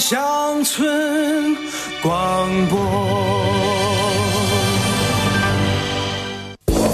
乡村广播。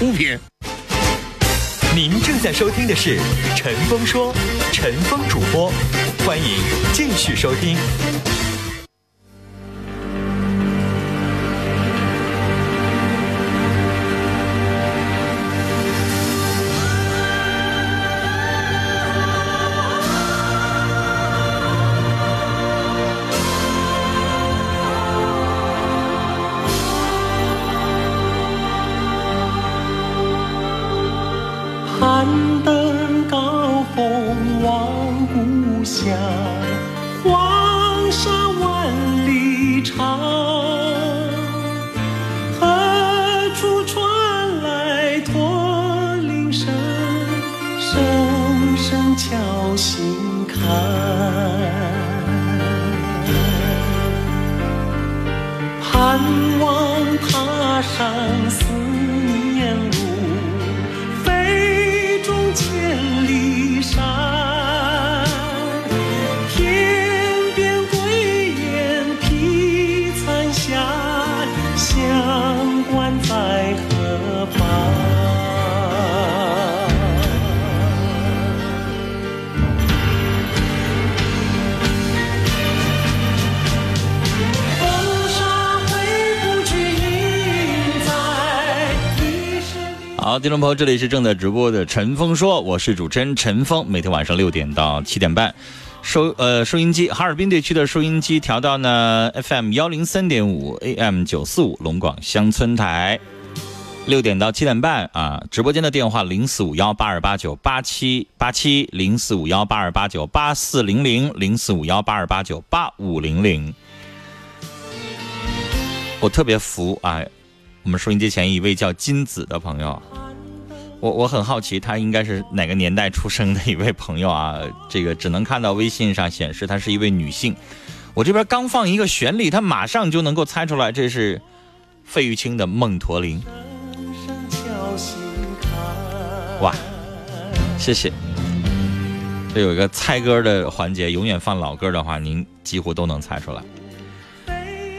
物品。您正在收听的是《陈峰说》，陈峰主播，欢迎继续收听。下，黄沙万里长。何处传来驼铃声？声声敲心坎。盼望踏上听众朋友，这里是正在直播的陈峰说，我是主持人陈峰，每天晚上六点到七点半，收呃收音机，哈尔滨地区的收音机调到呢 FM 幺零三点五 AM 九四五龙广乡村台，六点到七点半啊，直播间的电话零四五幺八二八九八七八七零四五幺八二八九八四零零零四五幺八二八九八五零零。我特别服啊，我们收音机前一位叫金子的朋友。我我很好奇，他应该是哪个年代出生的一位朋友啊？这个只能看到微信上显示她是一位女性。我这边刚放一个旋律，他马上就能够猜出来，这是费玉清的《梦驼铃》。》。哇，谢谢。这有一个猜歌的环节，永远放老歌的话，您几乎都能猜出来。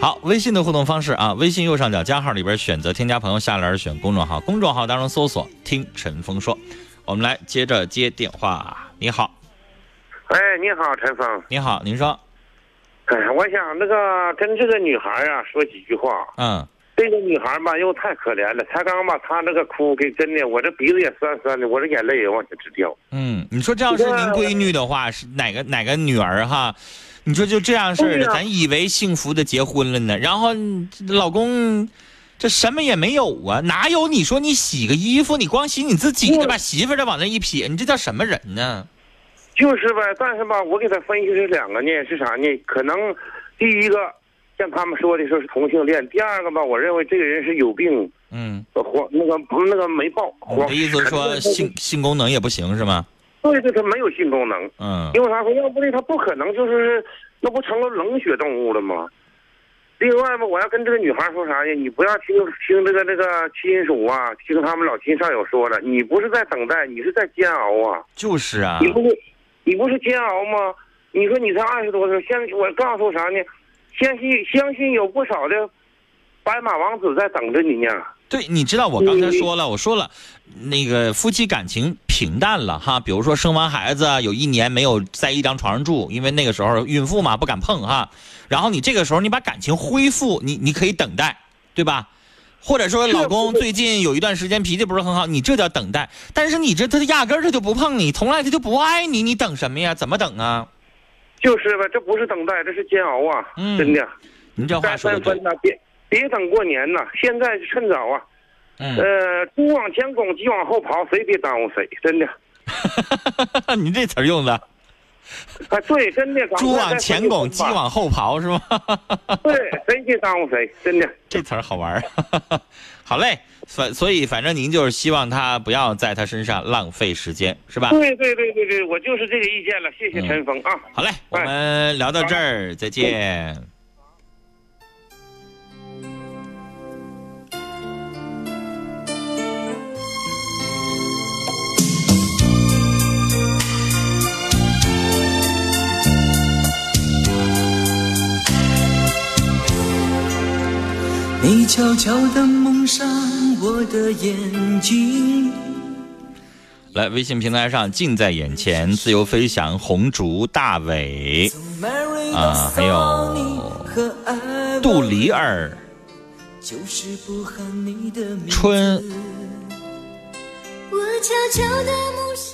好，微信的互动方式啊，微信右上角加号里边选择添加朋友，下栏选公众号，公众号当中搜索“听陈峰说”。我们来接着接电话。你好，哎，你好，陈峰。你好，您说，哎，我想那个跟这个女孩啊说几句话。嗯，这个女孩吧，又太可怜了，才刚把她那个哭给真的，我这鼻子也酸酸的，我这眼泪也往下直掉。嗯，你说这要是您闺女的话，是哪个哪个女儿哈？你说就这样式的，咱以为幸福的结婚了呢，然后嗯老公这什么也没有啊，哪有你说你洗个衣服，你光洗你自己的，把媳妇儿的往那一撇，你这叫什么人呢？就是呗，但是吧，我给他分析是两个呢，是啥呢？可能第一个像他们说的说是同性恋，第二个吧，我认为这个人是有病，嗯，黄那个那个没报。我的意思是说性性功能也不行是吗？对对，他没有性功能。嗯因为啥说？要不的他不可能就是那不成了冷血动物了吗？另外嘛，我要跟这个女孩说啥呢？你不要听听这个这个亲属啊，听他们老亲上友说了，你不是在等待，你是在煎熬啊！就是啊你，不是你不是煎熬吗？你说你才二十多岁，现在我告诉啥呢？相信相信有不少的白马王子在等着你呢。对，你知道我刚才说了，我说了，那个夫妻感情平淡了哈，比如说生完孩子有一年没有在一张床上住，因为那个时候孕妇嘛不敢碰哈，然后你这个时候你把感情恢复，你你可以等待，对吧？或者说老公最近有一段时间脾气不是很好，你这叫等待。但是你这他压根儿他就不碰你，从来他就不爱你，你等什么呀？怎么等啊？就是吧，这不是等待，这是煎熬啊！嗯真的。您这话说的对三分，呐，别别等过年呐，现在趁早啊。嗯，呃，猪往前拱，鸡往后跑，谁别耽误谁，真的。你这词儿用的，啊，对，真的。猪往前拱，鸡往后刨是吗？对，谁别耽误谁，真的。这词儿好玩儿。好嘞，反所以反正您就是希望他不要在他身上浪费时间，是吧？对对对对对，我就是这个意见了，谢谢陈峰啊。好嘞，我们聊到这儿，再见。你悄悄地蒙上我的眼睛。来，微信平台上近在眼前，自由飞翔、红烛、大伟、啊，还有杜离儿、就是不喊你的名字春，我悄悄地蒙上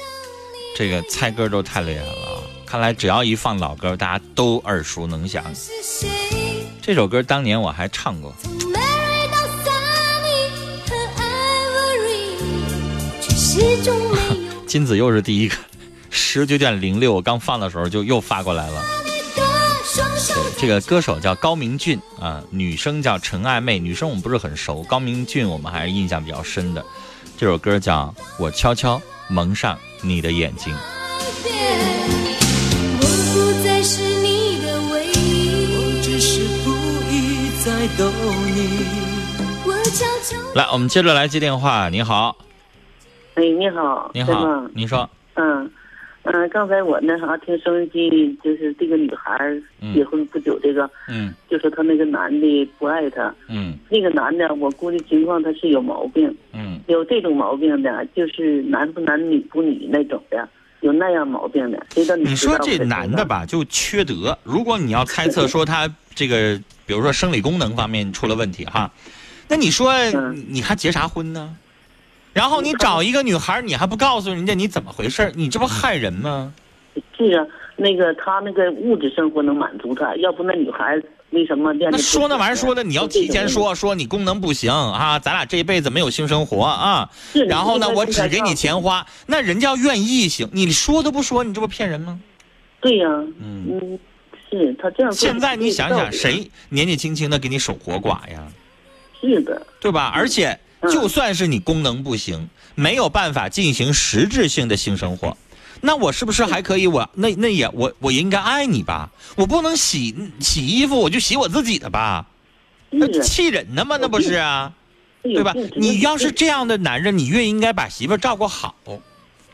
这个猜歌都太厉害了啊！看来只要一放老歌，大家都耳熟能详。这首歌当年我还唱过。金子又是第一个，十九点零六，我刚放的时候就又发过来了。这个歌手叫高明俊啊，女生叫陈爱妹，女生我们不是很熟，高明俊我们还是印象比较深的。这首歌叫《我悄悄蒙上你的眼睛》。我不再是你的唯一，只是故意在逗你。我悄悄来，我们接着来接电话。你好，哎，你好，你好对吗，您说，嗯嗯，刚才我那啥听收音机，就是这个女孩结婚不久，这个、嗯就说她那个男的不爱她，嗯那个男的我估计情况他是有毛病，嗯，有这种毛病的，就是男不男女不女那种的，有那样毛病的。这个你你说这男的？吧，就缺德。如果你要猜测 说他这个，比如说生理功能方面出了问题哈，那你说嗯你还结啥婚呢？然后你找一个女孩，你还不告诉人家你怎么回事？你这不害人吗？是啊，那个他那个物质生活能满足他，要不那女孩为什么练那？说那玩意儿说的，你要提前说，说你功能不行啊，咱俩这一辈子没有性生活啊。是然后呢，我只给你钱花，那人家要愿意行，你说都不说，你这不骗人吗？对呀、嗯嗯，是他这样。现在你想想，？谁年纪轻轻的给你守活寡呀？是的，对吧？而且嗯就算是你功能不行，没有办法进行实质性的性生活，那我是不是还可以？我那那也我我应该爱你吧？我不能洗洗衣服我就洗我自己的吧？那气人呢吗？那不是啊？对吧？你要是这样的男人，你越应该把媳妇照顾好，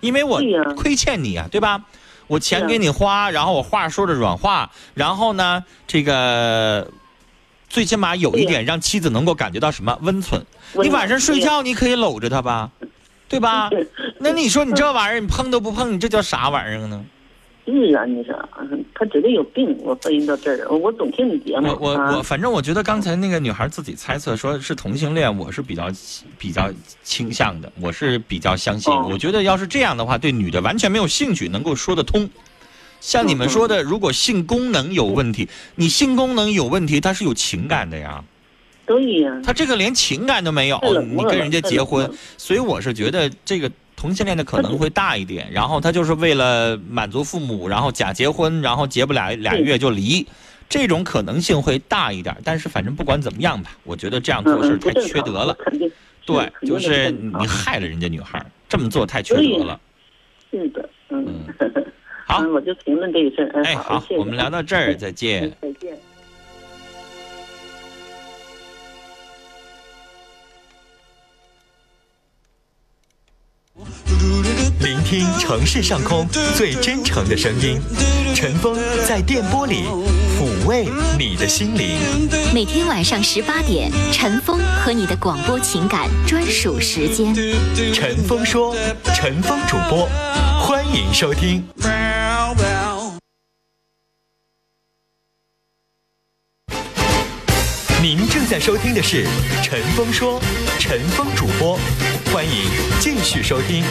因为我亏欠你啊，对吧？我钱给你花，然后我话说的软话，然后呢，这个最起码有一点让妻子能够感觉到什么温存。你晚上睡觉你可以搂着她吧，对吧？那你说你这玩意儿你碰都不碰，你这叫啥玩意儿呢？是啊，你说嗯他绝对有病。我分析到这儿，我我总听你节目。我我反正我觉得刚才那个女孩自己猜测说是同性恋，我是比较比较倾向的，我是比较相信。哦我觉得要是这样的话，对女的完全没有兴趣，能够说得通。像你们说的，如果性功能有问题，你性功能有问题，它是有情感的呀，对呀、他这个连情感都没有你跟人家结婚所以我是觉得这个同性恋的可能会大一点。然后他就是为了满足父母，然后假结婚，然后结不俩俩月就离，这种可能性会大一点。但是反正不管怎么样吧，我觉得这样嗯做事太缺德了。对，就是你害了人家女孩，这么做太缺德了。是的，嗯。好嗯，我就评论这个事儿。嗯，哎，好谢谢，我们聊到这儿，再见嗯。再见。聆听城市上空最真诚的声音，陈峰在电波里抚慰你的心灵。每天晚上十八点，陈峰和你的广播情感专属时间。陈峰说，陈峰主播，欢迎收听。您正在收听的是陈峰说，陈峰主播，欢迎继续收听。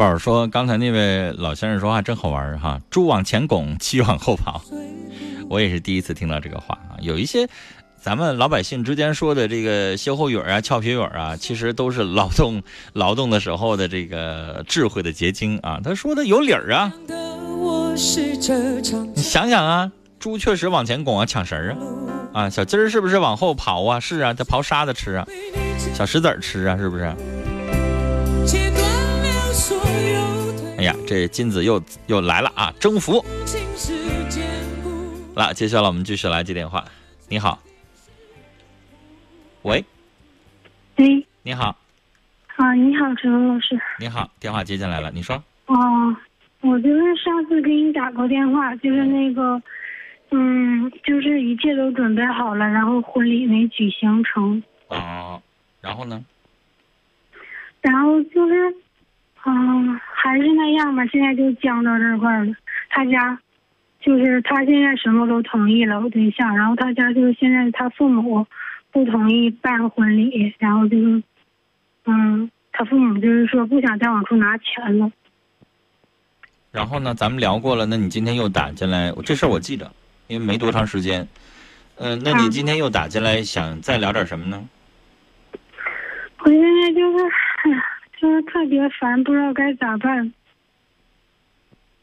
宝说：“刚才那位老先生说话真好玩儿哈，猪往前拱，鸡往后跑。”我也是第一次听到这个话啊。有一些咱们老百姓之间说的这个歇后语啊、俏皮语啊，其实都是劳动劳动的时候的这个智慧的结晶啊。他说的有理儿啊，你想想啊，猪确实往前拱啊，抢食儿啊，啊，小鸡儿是不是往后刨啊？是啊，它刨沙子吃啊，小石子儿吃啊，是不是？这金子又又来了啊，征服。来，接下来我们继续来接电话。你好，喂，喂，你好，啊，你好，陈文老师。你好，电话接进来了，你说，哦，我就是上次给你打过电话，就是那个，嗯，就是一切都准备好了，然后婚礼没举行成，哦，然后呢？然后就是，嗯，还是那样吧，现在就僵到这块儿了。他家，就是他现在什么都同意了，我对象，然后他家就是现在他父母不同意办婚礼，然后就是，嗯，他父母就是说不想再往出拿钱了。然后呢？咱们聊过了，那你今天又打进来，这事儿我记着，因为没多长时间。嗯、那你今天又打进来，想再聊点什么呢？我现在就是，哎呀，就是特别烦，不知道该咋办。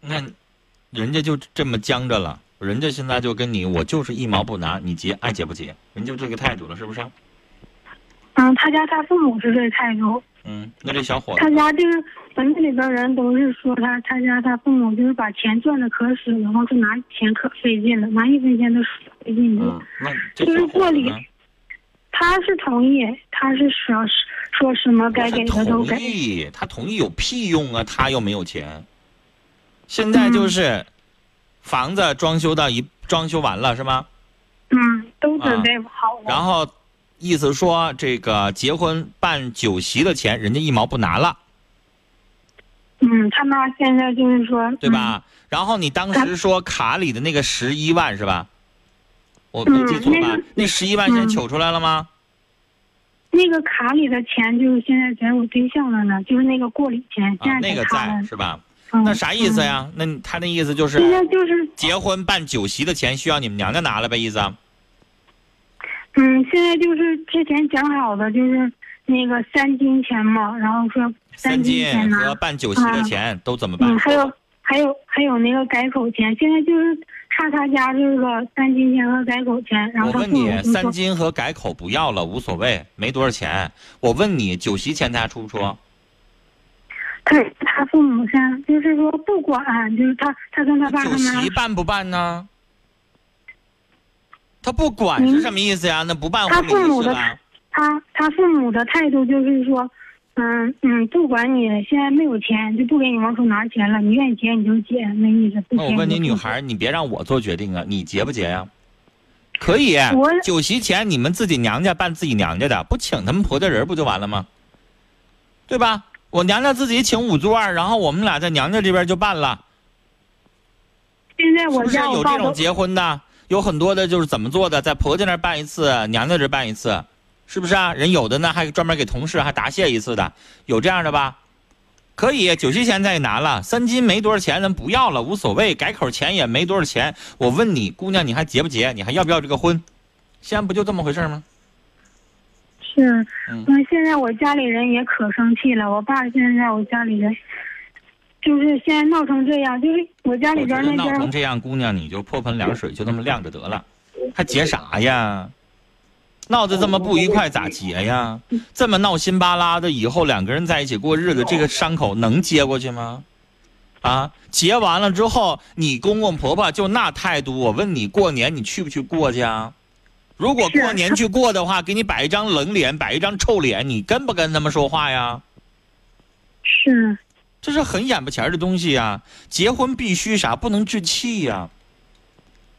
那人家就这么僵着了，人家现在就跟你，我就是一毛不拿，你结爱结不结？人就这个态度了，是不是？嗯，他家他父母是这态度，嗯，那这小伙子他家就是本子里边人都是说他他家他父母就是把钱赚的可使然后就拿钱可费劲了，拿一分钱都使费劲的。嗯，那这就是过礼？他是同意，他是说说什么该给的都同。意，他同意有屁用啊？他又没有钱。现在就是房子装修到一装修完了是吗？嗯，都准备好了。然后意思说这个结婚办酒席的钱，人家一毛不拿了，嗯，他妈现在就是说，对吧？然后你当时说卡里的那个十一万是吧？我没记错吧？嗯那十一万现在取出来了吗？那个卡里的钱就是现在在我对象那呢，就是那个过礼钱，现啊，在那个。在是吧？嗯那啥意思呀？那你他那意思就是现在就是结婚办酒席的钱需要你们娘家拿了呗？意思啊？嗯，现在就是之前讲好的，就是那个三金钱嘛，然后说三金金钱拿和办酒席的钱都怎么办嗯，？还有还有还有那个改口钱，现在就是差他家这个三金钱和改口钱，然后我问你，三金和改口不要了，无所谓，没多少钱。我问你，酒席钱他出不出？对他父母现在就是说不管，就是他他跟他爸他酒席办不办呢？他不管是什么意思呀？那不办他婚礼父母的？他他父母的态度就是说，嗯嗯，不管你现在没有钱，就不给你往出拿钱了，你愿意结你就结，那意思那我问你，女孩，你别让我做决定啊，你结不结呀？可以，酒席钱你们自己娘家办自己娘家的，不请他们婆家人不就完了吗？对吧？我娘家自己请五桌，然后我们俩在娘家这边就办了。现在我家有这种结婚的？有很多的就是怎么做的，在婆家那办一次，娘家这办一次，是不是啊？人有的呢还专门给同事还答谢一次的，有这样的吧？可以，酒席钱咱也拿了，三金没多少钱，咱不要了，无所谓。改口钱也没多少钱。我问你，姑娘，你还结不结？你还要不要这个婚？现在不就这么回事吗？是，嗯那现在我家里人也可生气了，我爸现在我家里人，就是现在闹成这样，就是我家里边那边成这样，姑娘你就泼盆凉水，就那么晾着得了。还结啥呀？闹得这么不愉快，咋结呀？这么闹心巴拉的，以后两个人在一起过日子，这个伤口能接过去吗？啊，结完了之后，你公公婆婆就那态度，我问你，过年你去不去过去啊？如果过年去过的话，给你摆一张冷脸，摆一张臭脸，你跟不跟他们说话呀？是，这是很眼巴前儿的东西呀。结婚必须啥？不能置气呀。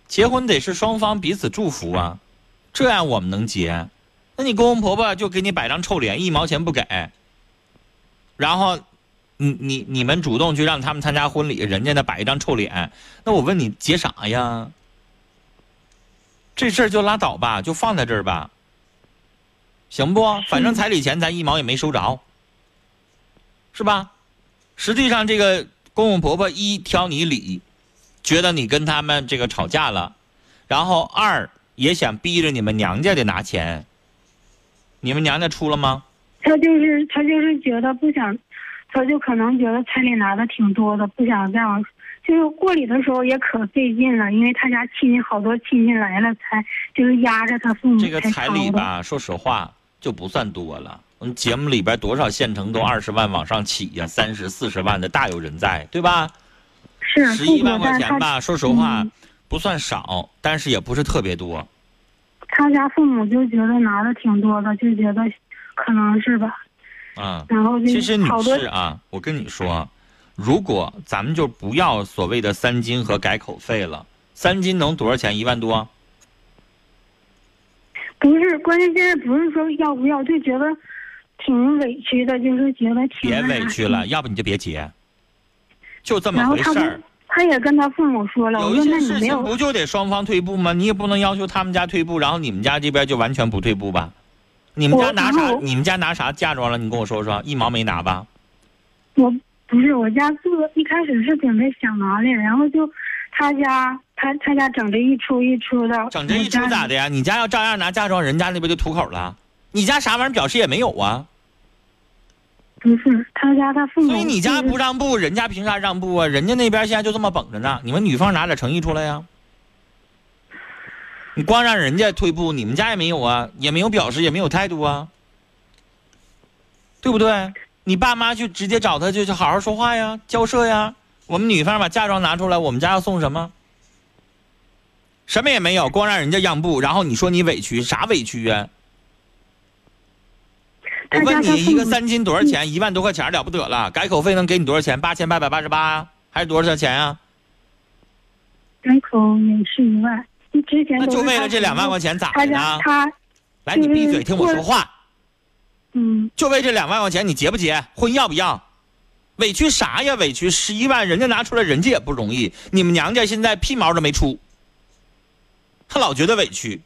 结婚得是双方彼此祝福啊，这样我们能结。那你公公婆婆就给你摆张臭脸，一毛钱不给，然后你你你们主动去让他们参加婚礼，人家呢摆一张臭脸，那我问你结啥呀？这事儿就拉倒吧，就放在这儿吧，行不？反正彩礼钱咱一毛也没收着，是吧？实际上，这个公公婆婆一挑你理，觉得你跟他们这个吵架了，然后二也想逼着你们娘家得拿钱，你们娘家出了吗？他就是他就是觉得不想，他就可能觉得彩礼拿的挺多的，不想这样。就是过礼的时候也可费劲了，因为他家亲戚好多亲戚来了，才就是压着他父母这个彩。礼吧，说实话就不算多了。我们节目里边多少县城都二十万往上起呀，三十四十万的大有人在，对吧？是十一万块钱吧，说实话嗯不算少，但是也不是特别多。他家父母就觉得拿的挺多的，就觉得可能是吧。啊，然后其实女士啊，我跟你说，如果咱们就不要所谓的三金和改口费了，三金能多少钱？一万多？不是，关键现在不是说要不要，就觉得挺委屈的，就是觉得挺别委屈了，要不你就别结，就这么回事儿跟。他也跟他父母说了，有一些事情不就得双方退步吗？你也不能要求他们家退步，然后你们家这边就完全不退步吧？你们家拿啥？你们家拿啥嫁妆了？你跟我说说，一毛没拿吧？我不是我家做一开始是准备想拿的，然后就他家他他家整这一出一出的，整这一出咋的呀？你家要照样拿嫁妆，人家那边就吐口了。你家啥玩意儿表示也没有啊？不是他家他父母，所以你家不让步，人家凭啥让步啊？人家那边现在就这么绷着呢。你们女方拿点诚意出来呀？你光让人家退步，你们家也没有啊，也没有表示，也没有态度啊，对不对？你爸妈就直接找他，就去好好说话呀，交涉呀。我们女方把嫁妆拿出来，我们家要送什么？什么也没有，光让人家让步，然后你说你委屈，啥委屈呀、我问你，一个三金多少钱？一万多块钱了不得了，改口费能给你多少钱？八千八百八十八啊，还是多少钱啊？改口也是一万，之前那就为了这两万块钱咋的呢？他来，你闭嘴，听我说话。嗯，就为这两万块钱，你结不结？婚要不要？委屈啥呀？委屈十一万，人家拿出来，人家也不容易。你们娘家现在屁毛都没出，他老觉得委屈。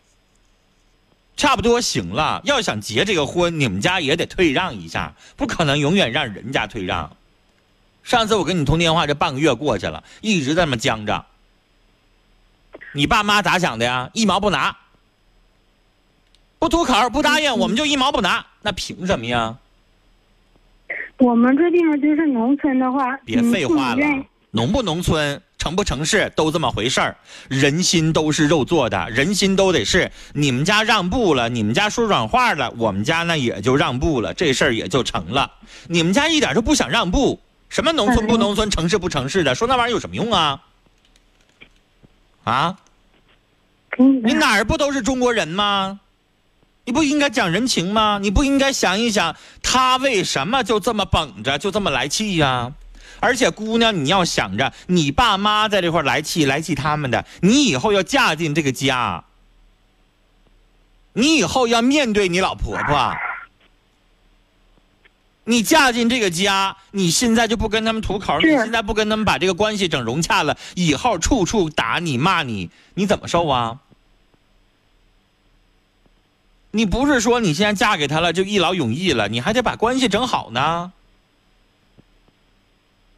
差不多行了，要想结这个婚，你们家也得退让一下，不可能永远让人家退让。上次我跟你通电话，这半个月过去了，一直在那么僵着。你爸妈咋想的呀？一毛不拿，不吐口不答应，我们就一毛不拿，那凭什么呀？我们这地方就是农村的话，别嗯废话了农不农村，成不成事，都这么回事儿。人心都是肉做的，人心都得是你们家让步了，你们家说软话了，我们家呢也就让步了，这事儿也就成了。你们家一点都不想让步，什么农村不农村，城市不城市的，说那玩意儿有什么用啊？啊？你哪儿不都是中国人吗？你不应该讲人情吗？你不应该想一想，他为什么就这么绷着，就这么来气呀、而且姑娘，你要想着，你爸妈在这块儿来气，来气他们的，你以后要嫁进这个家，你以后要面对你老婆婆。你嫁进这个家，你现在就不跟他们吐口，你现在不跟他们把这个关系整融洽了，以后处处打你骂你，你怎么受啊？你不是说你现在嫁给他了就一劳永逸了，你还得把关系整好呢。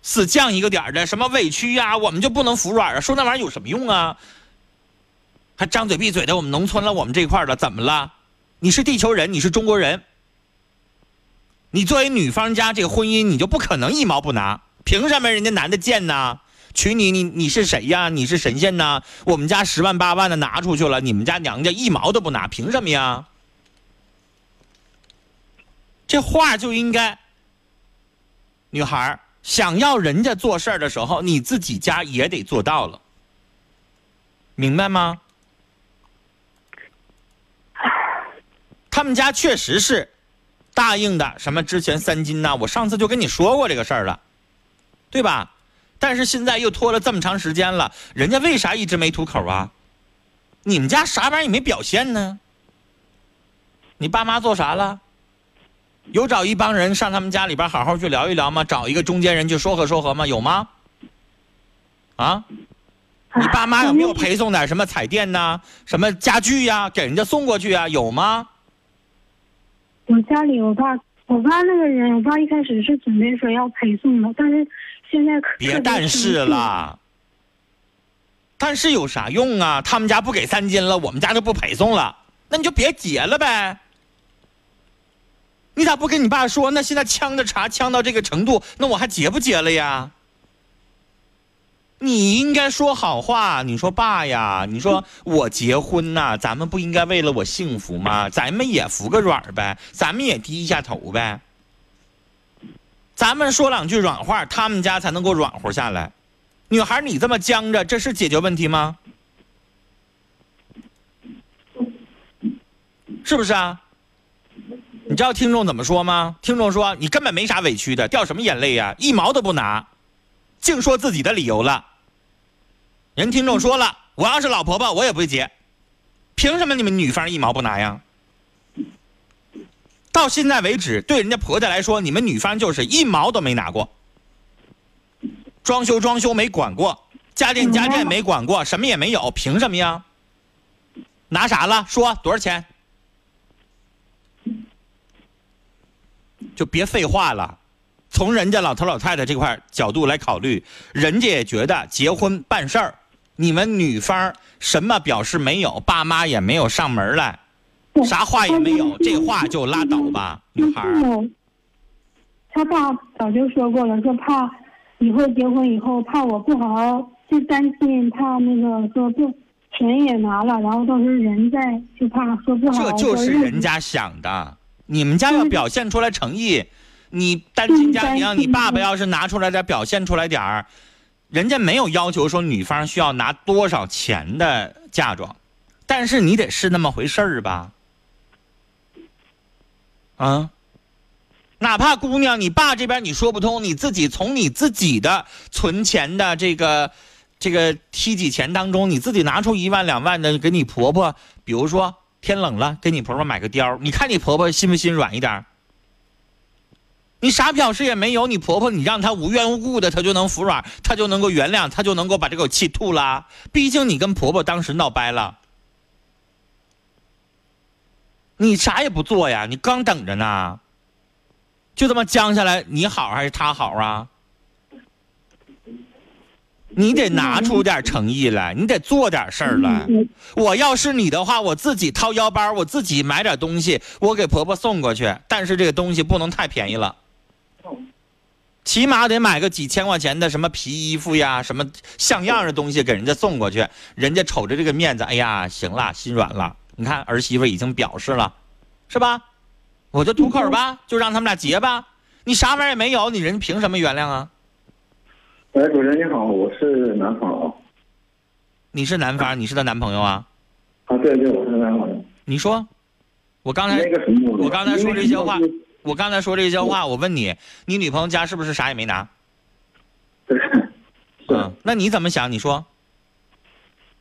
死犟一个点儿的，什么委屈呀、我们就不能服软啊？说那玩意儿有什么用啊？还张嘴闭嘴的，我们农村了，我们这块儿了，怎么了？你是地球人，你是中国人，你作为女方家这个婚姻，你就不可能一毛不拿，凭什么人家男的贱呢？娶你，你你是谁呀？你是神仙呐？我们家十万八万的拿出去了，你们家娘家一毛都不拿，凭什么呀？这话就应该，女孩儿想要人家做事儿的时候，你自己家也得做到了，明白吗？他们家确实是答应的，什么之前三金呐、我上次就跟你说过这个事儿了，对吧？但是现在又拖了这么长时间了，人家为啥一直没吐口啊？你们家啥玩意儿也没表现呢？你爸妈做啥了？有找一帮人上他们家里边好好去聊一聊吗？找一个中间人去说和说和吗？有吗？啊？你爸妈有没有陪送点什么彩电呐、什么家具呀、给人家送过去啊？有吗？我家里我爸，我爸那个人，我爸一开始是准备说要陪送的，但是现在可别但是，了，但是有啥用啊？他们家不给三金了，我们家就不陪送了，那你就别结了呗。你咋不跟你爸说？那现在呛的茶呛到这个程度，那我还结不结了呀？你应该说好话，你说爸呀，你说我结婚呐、咱们不应该为了我幸福吗？咱们也服个软呗，咱们也低一下头呗。咱们说两句软话，他们家才能够软和下来。女孩，你这么僵着，这是解决问题吗？是不是啊？你知道听众怎么说吗？听众说你根本没啥委屈的，掉什么眼泪呀、一毛都不拿，净说自己的理由了。人听众说了，我要是老婆婆，我也不会结，凭什么你们女方一毛不拿呀？到现在为止，对人家婆家来说，你们女方就是一毛都没拿过，装修装修没管过，家电家电没管过，什么也没有，凭什么呀？拿啥了？说多少钱？就别废话了，从人家老头老太太这块角度来考虑，人家也觉得结婚办事儿，你们女方什么表示没有，爸妈也没有上门来，啥话也没有，这话就拉倒吧，女孩儿。他爸早就说过了，说怕以后结婚以后怕我不好好，就担心怕那个说不钱也拿了，然后到时候人在就怕说不好。这就是人家想的。你们家要表现出来诚意，你单亲家庭，你爸爸要是拿出来点，表现出来点儿，人家没有要求说女方需要拿多少钱的嫁妆，但是你得是那么回事儿吧？啊，哪怕姑娘，你爸这边你说不通，你自己从你自己的存钱的这个这个梯几钱当中，你自己拿出一万两万的给你婆婆，比如说天冷了，给你婆婆买个貂儿，你看你婆婆心不心软一点？你啥表示也没有，你婆婆你让她无缘无故的，她就能服软，她就能够原谅，她就能够把这口气吐了。毕竟你跟婆婆当时闹掰了，你啥也不做呀，你刚等着呢，就这么僵下来，你好还是她好啊？你得拿出点诚意来，你得做点事儿来。我要是你的话，我自己掏腰包，我自己买点东西，我给婆婆送过去。但是这个东西不能太便宜了，起码得买个几千块钱的什么皮衣服呀，什么像样的东西给人家送过去。人家瞅着这个面子，哎呀，行了，心软了。你看儿媳妇已经表示了，是吧？我就吐口吧，就让他们俩结吧。你啥玩意儿也没有，你人凭什么原谅啊？喂，主持人你好。你是男方，你是她男朋友啊？啊，对对，我是男朋友。你说，我刚才我刚才说这些话，我刚才说这些话，我问你，你女朋友家是不是啥也没拿？对，嗯，那你怎么想？你说，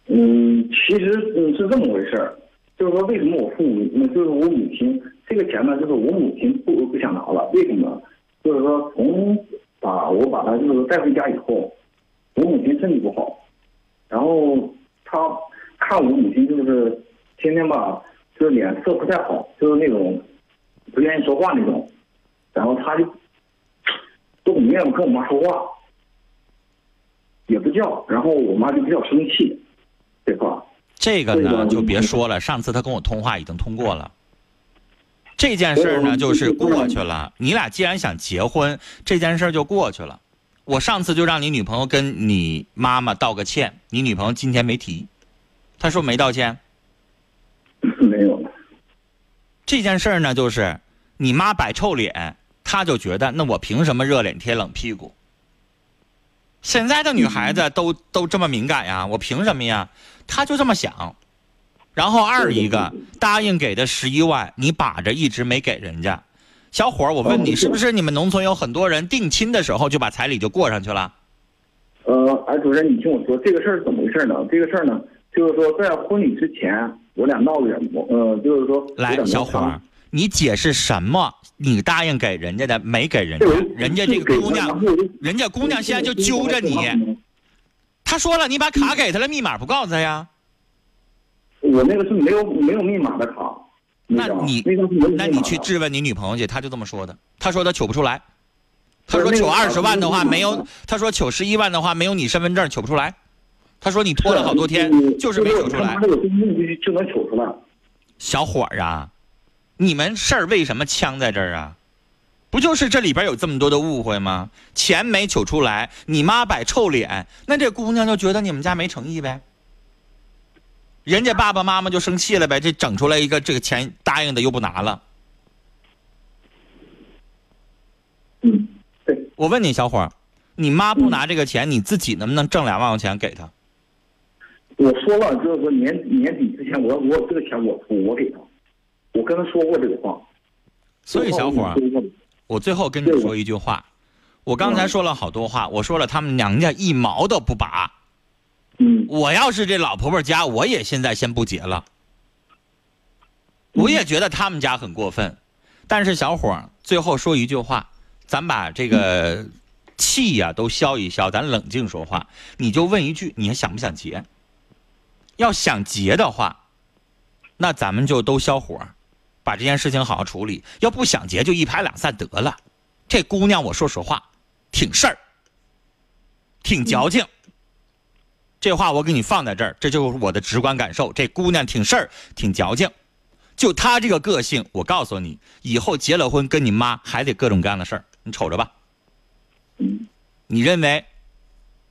嗯，其实嗯是这么回事儿，就是说为什么我父母，嗯就是我母亲这个钱呢，就是我母亲不不想拿了，为什么？就是说从把我把她就是带回家以后，我母亲身体不好，然后他看我母亲就是天天吧，就是脸色不太好，就是那种不愿意说话那种，然后他就都不愿意跟我妈说话，也不叫，然后我妈就比较生气，这块。这个呢就别说了，上次他跟我通话已经通过了。这件事儿呢就是过去了，你俩既然想结婚，这件事儿就过去了。我上次就让你女朋友跟你妈妈道个歉，你女朋友今天没提，她说没道歉。没有。这件事儿呢，就是你妈摆臭脸，她就觉得那我凭什么热脸贴冷屁股？现在的女孩子都都这么敏感呀，我凭什么呀？她就这么想。然后二一个答应给的十一万，你把着一直没给人家。小伙儿，我问你，是不是你们农村有很多人定亲的时候就把彩礼就过上去了？呃，哎，主任，你听我说，这个事儿怎么回事呢？这个事儿呢，就是说在婚礼之前，我俩闹的，呃，就是说来，小伙儿，你解释什么？你答应给人家的，没给人家，人家这个姑娘，人家姑娘现在就揪着你。他说了，你把卡给他了，密码不告诉他呀？我那个是没有没有密码的卡。那你那你去质问你女朋友去，她就这么说的。她说她取不出来，她说取二十万的话没有，她说取十一万的话没有你身份证取不出来。她说你拖了好多天，就是没取出来。就能取出来。小伙儿啊，你们事儿为什么呛在这儿啊？不就是这里边有这么多的误会吗？钱没取出来，你妈摆臭脸，那这姑娘就觉得你们家没诚意呗。人家爸爸妈妈就生气了呗，这整出来一个这个钱答应的又不拿了。嗯，对。我问你，小伙儿，你妈不拿这个钱，你自己能不能挣两万块钱给她？我说了，就是说年年底之前，我我这个钱我出，我给她。我跟她说过这个话。所以，小伙儿，我最后跟你说一句话。我刚才说了好多话，我说了他们娘家一毛都不拔。嗯，我要是这老婆婆家，我也现在先不结了。我也觉得他们家很过分，但是小伙儿最后说一句话，咱把这个气呀都消一消，咱冷静说话。你就问一句，你还想不想结？要想结的话，那咱们就都消火，把这件事情好好处理。要不想结，就一拍两散得了。这姑娘，我说实话，挺事儿，挺矫情。这话我给你放在这儿，这就是我的直观感受。这姑娘挺事儿，挺矫情，就她这个个性，我告诉你，以后结了婚跟你妈还得各种各样的事儿，你瞅着吧。你认为，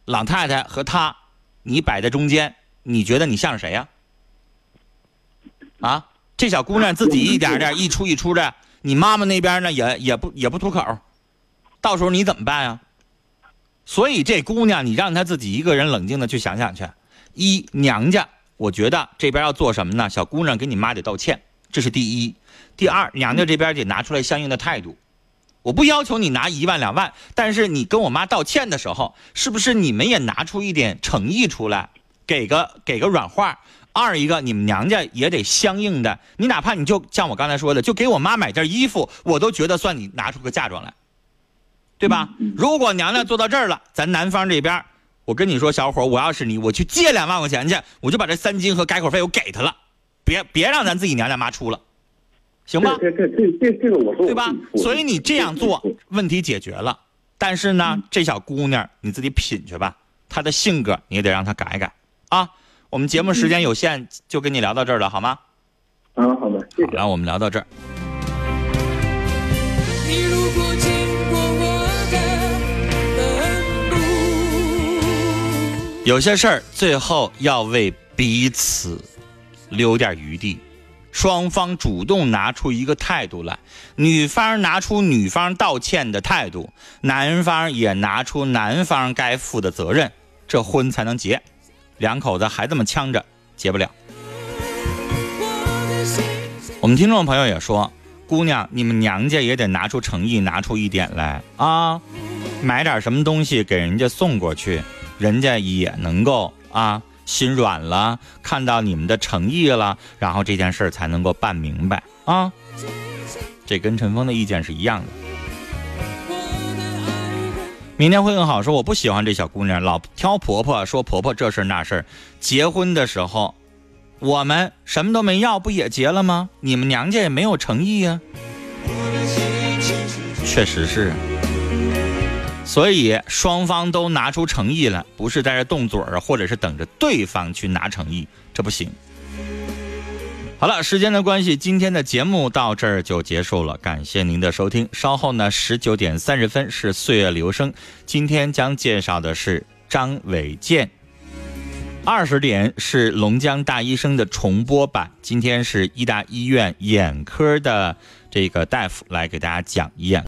老太太和她，你摆在中间，你觉得你像谁呀？啊，这小姑娘自己一点点 一出一出的，你妈妈那边呢也也不也不吐口，到时候你怎么办呀？所以这姑娘，你让她自己一个人冷静的去想想去。一娘家，我觉得这边要做什么呢？小姑娘给你妈得道歉，这是第一。第二，娘家这边得拿出来相应的态度。我不要求你拿一万两万，但是你跟我妈道歉的时候，是不是你们也拿出一点诚意出来，给个给个软话？二一个，你们娘家也得相应的，你哪怕你就像我刚才说的，就给我妈买件衣服，我都觉得算你拿出个嫁妆来。对吧？如果娘娘做到这儿了，咱男方这边，我跟你说，小伙，我要是你，我去借两万块钱去，我就把这三金和改口费我给他了，别别让咱自己娘家妈出了，行吗？这这这这这个我说对吧？所以你这样做，问题解决了。但是呢，这小姑娘你自己品去吧，她的性格你也得让她改改啊。我们节目时间有限，就跟你聊到这儿了，好吗？嗯，好的，谢谢。好了，我们聊到这儿。有些事儿最后要为彼此留点余地，双方主动拿出一个态度来，女方拿出女方道歉的态度，男方也拿出男方该负的责任，这婚才能结。两口子还这么呛着，结不了。我们听众朋友也说，姑娘，你们娘家也得拿出诚意，拿出一点来啊，买点什么东西给人家送过去。人家也能够啊，心软了，看到你们的诚意了，然后这件事儿才能够办明白啊。这跟陈峰的意见是一样的。明天会更好。说我不喜欢这小姑娘，老挑婆婆，说婆婆这事那事结婚的时候，我们什么都没要，不也结了吗？你们娘家也没有诚意呀。确实是。所以双方都拿出诚意了，不是在这动嘴儿，或者是等着对方去拿诚意，这不行。好了，时间的关系，今天的节目到这儿就结束了，感谢您的收听。稍后呢，十九点三十分是岁月留声，今天将介绍的是张伟健。二十点是龙江大医生的重播版，今天是医大医院眼科的这个大夫来给大家讲眼。